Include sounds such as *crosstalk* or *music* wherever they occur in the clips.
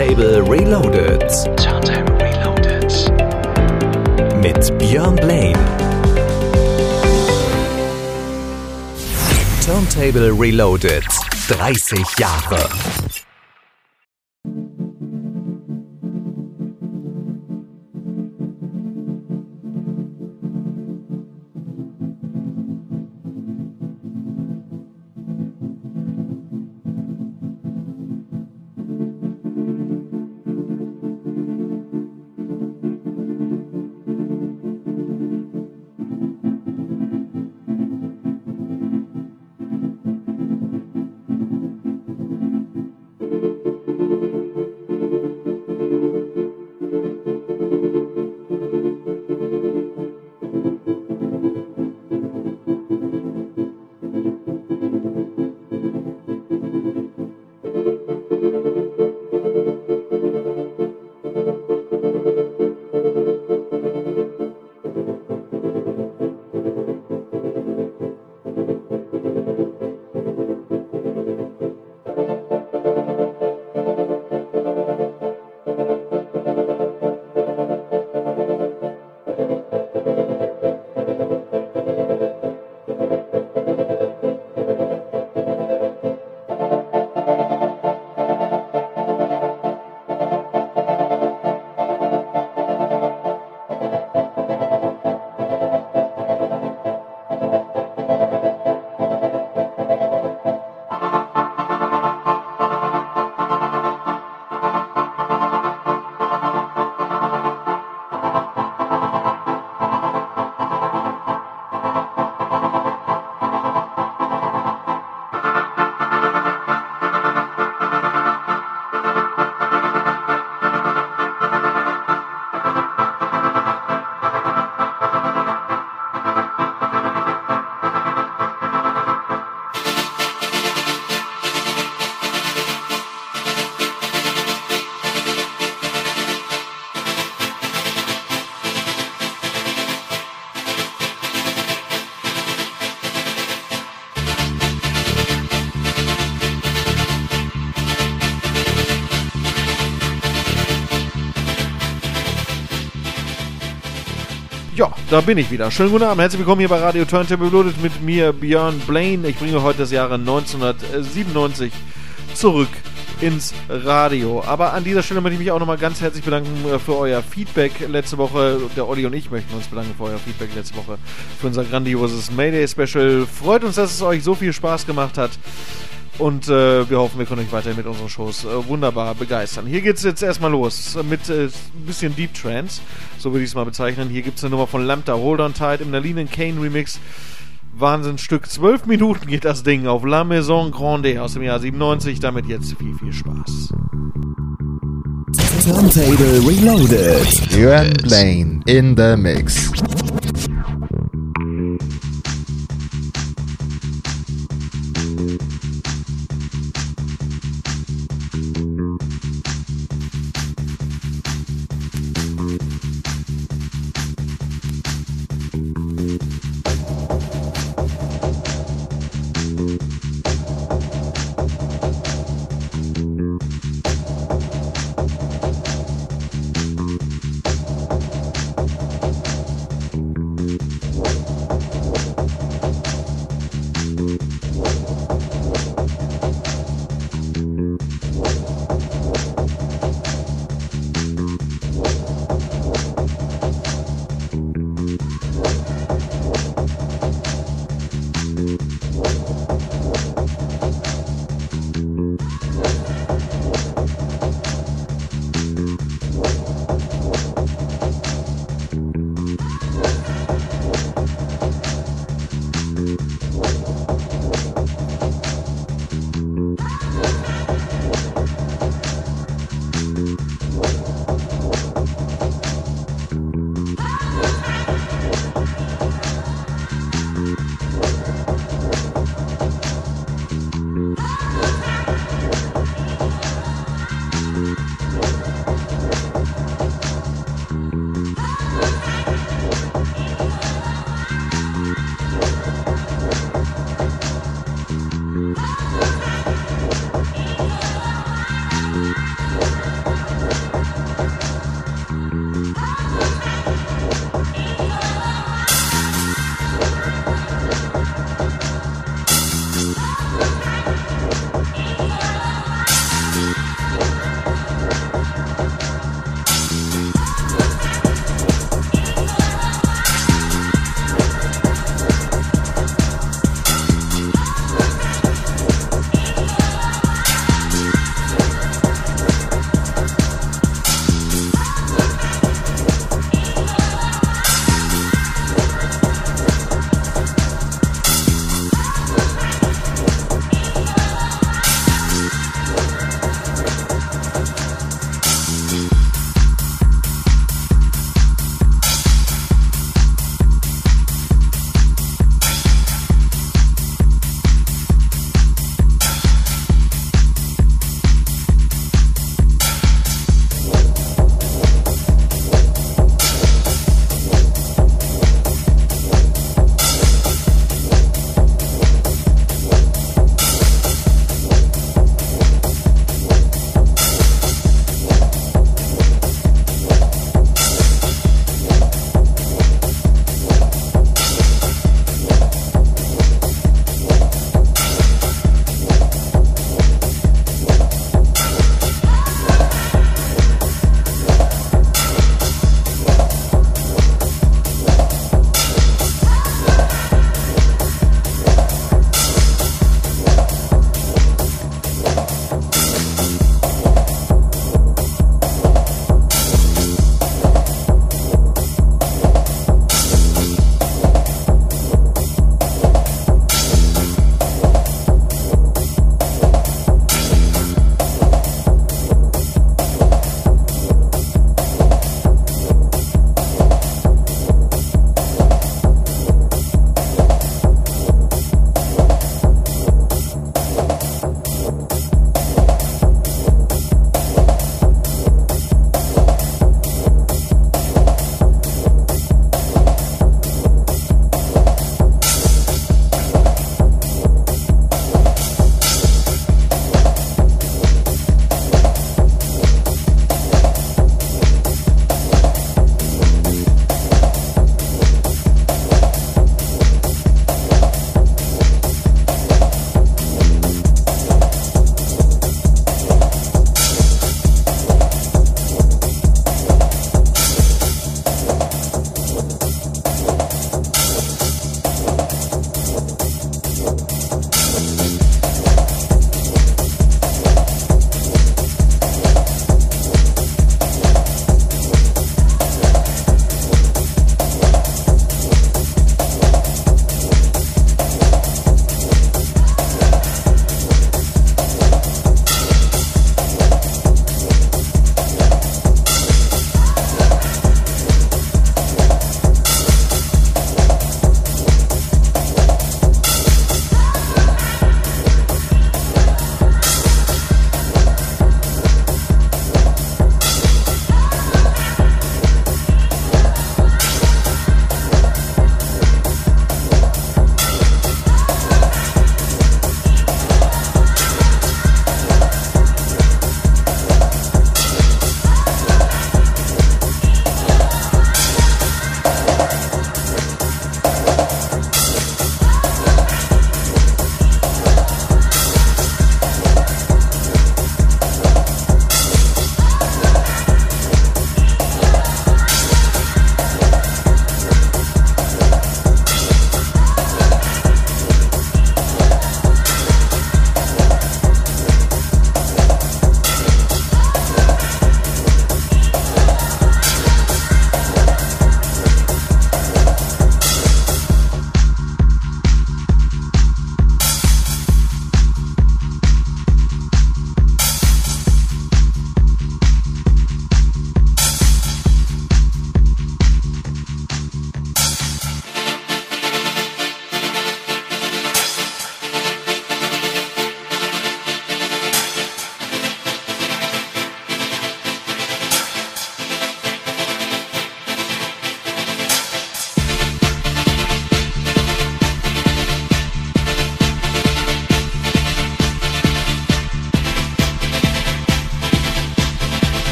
Turntable Reloaded. Turntable Reloaded. Mit Björn Blaine. Turntable Reloaded. 30 Jahre. Da bin ich wieder. Schönen guten Abend, herzlich willkommen hier bei Radio Turntable Reloaded mit mir, Björn Blaine. Ich bringe heute das Jahre 1997 zurück ins Radio. Aber an dieser Stelle möchte ich mich auch nochmal ganz herzlich bedanken äh, für euer Feedback letzte Woche. Der Olli und ich möchten uns bedanken für euer Feedback letzte Woche für unser grandioses Mayday Special. Freut uns, dass es euch so viel Spaß gemacht hat. Und äh, wir hoffen, wir können euch weiterhin mit unseren Shows äh, wunderbar begeistern. Hier geht es jetzt erstmal los mit äh, ein bisschen Deep Trance, so würde ich es mal bezeichnen. Hier gibt es eine Nummer von Lambda, Hold On Tight im Nalinen Kane Remix. Wahnsinnsstück. Zwölf Minuten geht das Ding auf La Maison Grande aus dem Jahr 97. Damit jetzt viel, viel Spaß. Turntable Reloaded. Björn Blaine in the mix.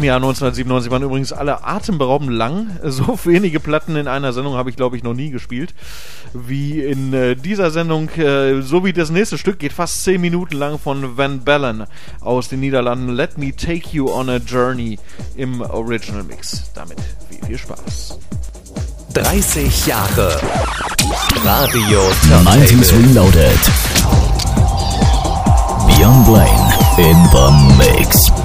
Im Jahr 1997 waren übrigens alle atemberaubend lang. *laughs* So wenige Platten in einer Sendung habe ich, glaube ich, noch nie gespielt. Wie in äh, dieser Sendung, äh, so wie das nächste Stück, geht fast 10 Minuten lang von Van Bellen aus den Niederlanden. Let Me Take You on a Journey im Original Mix. Damit viel, viel Spaß. 30 Jahre Radio 90s Turntable. Reloaded. Beyond Blaine in the mix.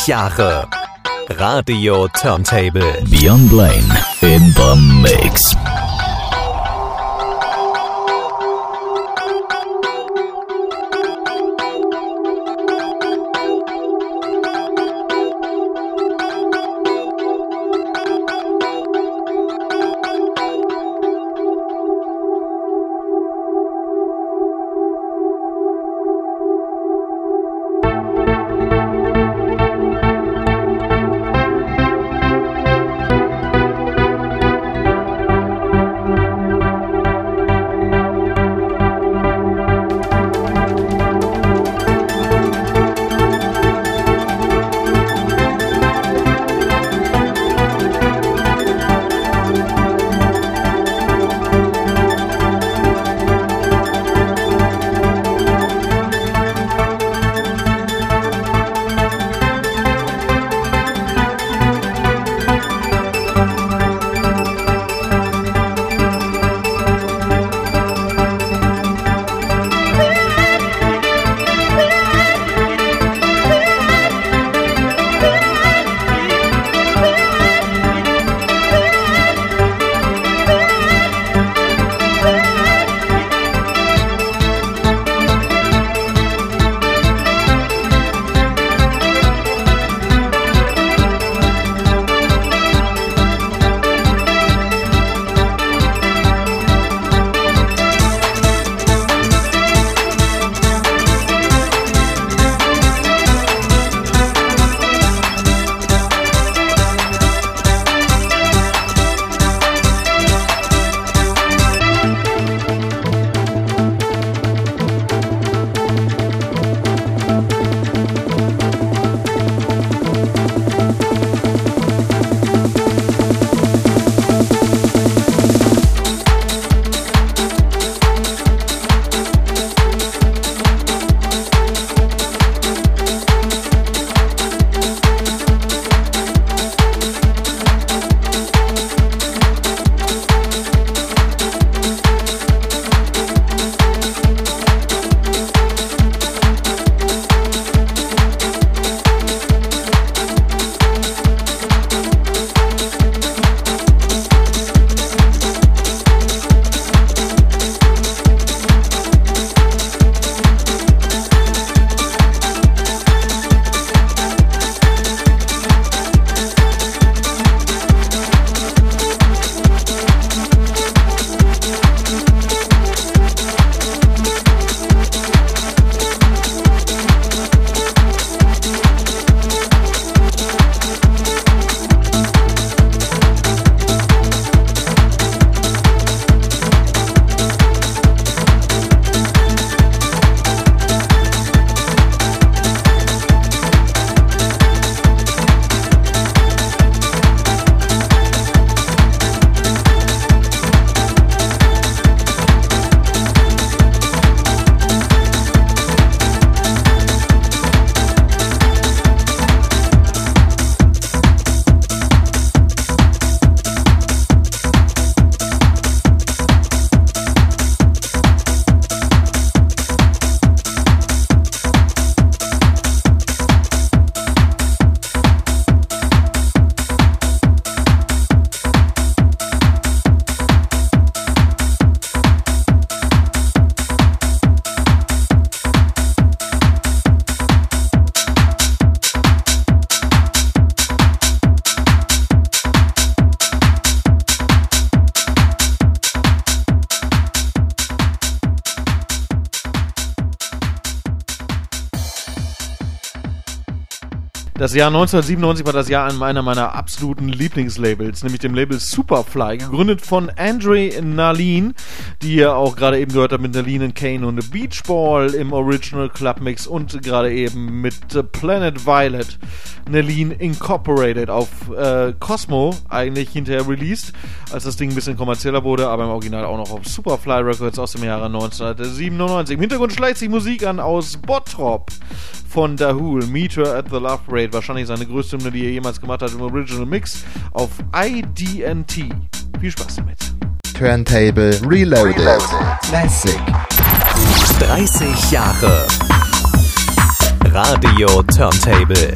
30 Jahre Radio Turntable. Beyond Blaine in the mix. Das Jahr 1997 war das Jahr an einer meiner absoluten Lieblingslabels, nämlich dem Label Superfly, gegründet von Andre Nalin, die ihr auch gerade eben gehört habt mit Nalin Kane und Beach Ball im Original Club Mix und gerade eben mit Planet Violet, Nalin Incorporated auf äh, Cosmo eigentlich hinterher released, als das Ding ein bisschen kommerzieller wurde, aber im Original auch noch auf Superfly Records aus dem Jahre 1997. Im Hintergrund schleicht sich Musik an aus Bottrop von Dahul, Meet Her at the Love Parade, wahrscheinlich seine größte Hymne, die er jemals gemacht hat im Original Mix auf IDNT. Viel Spaß damit. Turntable Reloaded. Classic. 30 Jahre Radio Turntable.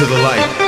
Into the light.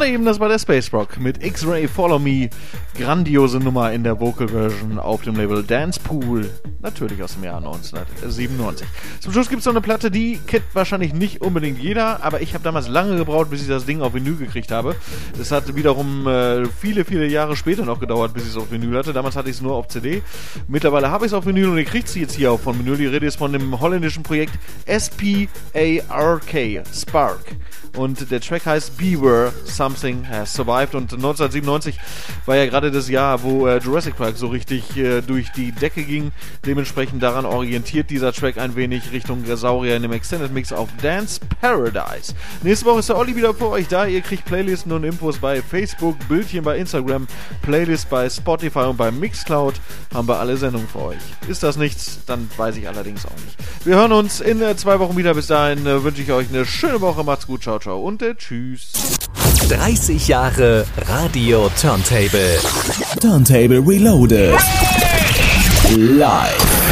Gerade eben, das war der Space Rock mit X-Ray Follow Me. Grandiose Nummer in der Vocal Version auf dem Label Dance Pool. Natürlich aus dem Jahr 1997. Zum Schluss gibt es noch eine Platte, die kennt wahrscheinlich nicht unbedingt jeder, aber ich habe damals lange gebraucht, bis ich das Ding auf Vinyl gekriegt habe. Es hat wiederum äh, viele, viele Jahre später noch gedauert, bis ich es auf Vinyl hatte. Damals hatte ich es nur auf CD. Mittlerweile habe ich es auf Vinyl und ihr kriegt sie jetzt hier auch von Vinyl. Die Rede ist von dem holländischen Projekt S-P-A-R-K, Spark. Und der Track heißt Beware, Something Has Survived. Und 1997 war ja gerade das Jahr, wo äh, Jurassic Park so richtig äh, durch die Decke ging. Dementsprechend daran orientiert dieser Track ein wenig Richtung Saurier in dem Extended Mix auf Dance Paradise. Nächste Woche ist der Olli wieder für euch da. Ihr kriegt Playlisten und Infos bei Facebook, Bildchen bei Instagram, Playlist bei Spotify und bei Mixcloud. Haben wir alle Sendungen für euch. Ist das nichts, dann weiß ich allerdings auch nicht. Wir hören uns in äh, zwei Wochen wieder. Bis dahin äh, wünsche ich euch eine schöne Woche. Macht's gut. Ciao, ciao und äh, tschüss. 30 Jahre Radio Turntable. Turntable Reloaded. Live.